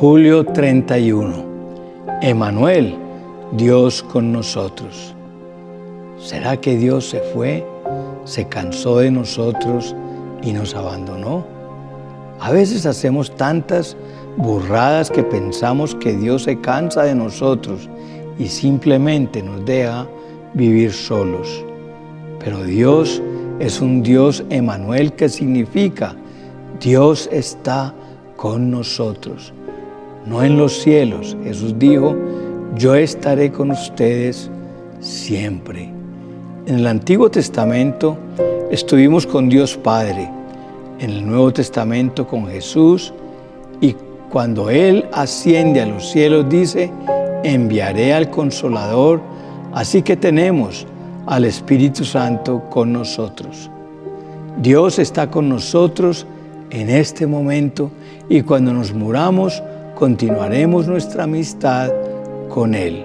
Julio 31. Emanuel, Dios con nosotros. ¿Será que Dios se fue, se cansó de nosotros y nos abandonó? A veces hacemos tantas burradas que pensamos que Dios se cansa de nosotros y simplemente nos deja vivir solos. Pero Dios es un Dios Emanuel que significa Dios está con nosotros, no en los cielos. Jesús dijo, yo estaré con ustedes siempre. En el Antiguo Testamento estuvimos con Dios Padre, en el Nuevo Testamento con Jesús y cuando Él asciende a los cielos dice, enviaré al consolador, así que tenemos al Espíritu Santo con nosotros. Dios está con nosotros en este momento y cuando nos muramos continuaremos nuestra amistad con Él.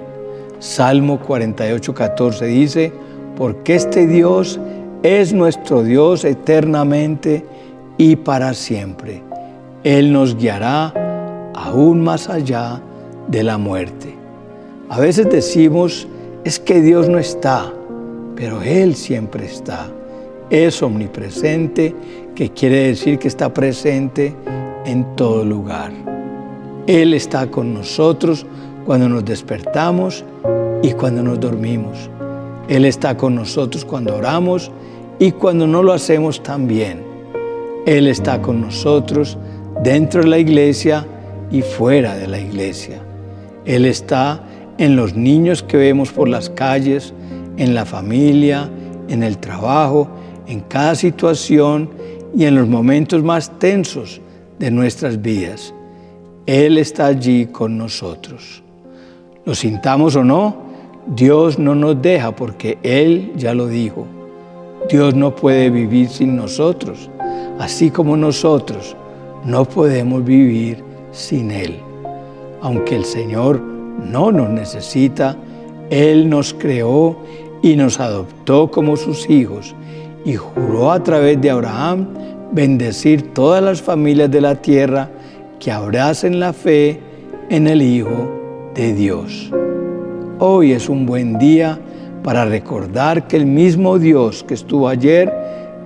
Salmo 48, 14 dice, porque este Dios es nuestro Dios eternamente y para siempre. Él nos guiará aún más allá de la muerte. A veces decimos, es que Dios no está, pero Él siempre está. Es omnipresente, que quiere decir que está presente en todo lugar. Él está con nosotros cuando nos despertamos y cuando nos dormimos. Él está con nosotros cuando oramos y cuando no lo hacemos también. Él está con nosotros dentro de la iglesia y fuera de la iglesia. Él está en los niños que vemos por las calles, en la familia, en el trabajo, en cada situación y en los momentos más tensos de nuestras vidas. Él está allí con nosotros. Lo sintamos o no, Dios no nos deja porque Él ya lo dijo. Dios no puede vivir sin nosotros, así como nosotros no podemos vivir sin Él. Aunque el Señor no nos necesita, Él nos creó y nos adoptó como sus hijos y juró a través de Abraham bendecir todas las familias de la tierra que abracen la fe en el Hijo de Dios. Hoy es un buen día para recordar que el mismo Dios que estuvo ayer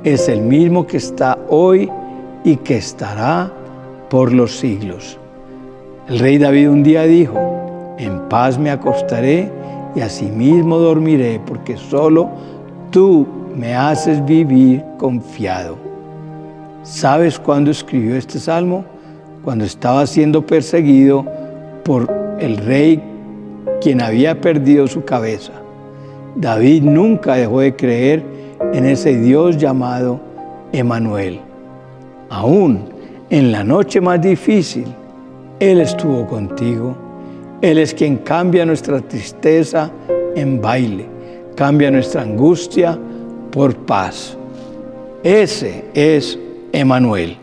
es el mismo que está hoy y que estará por los siglos. El rey David un día dijo, en paz me acostaré y asimismo dormiré, porque solo tú me haces vivir confiado. ¿Sabes cuándo escribió este salmo? Cuando estaba siendo perseguido por el rey quien había perdido su cabeza. David nunca dejó de creer en ese Dios llamado Emanuel. Aún en la noche más difícil, Él estuvo contigo él es quien cambia nuestra tristeza en baile, cambia nuestra angustia por paz. Ese es Emanuel.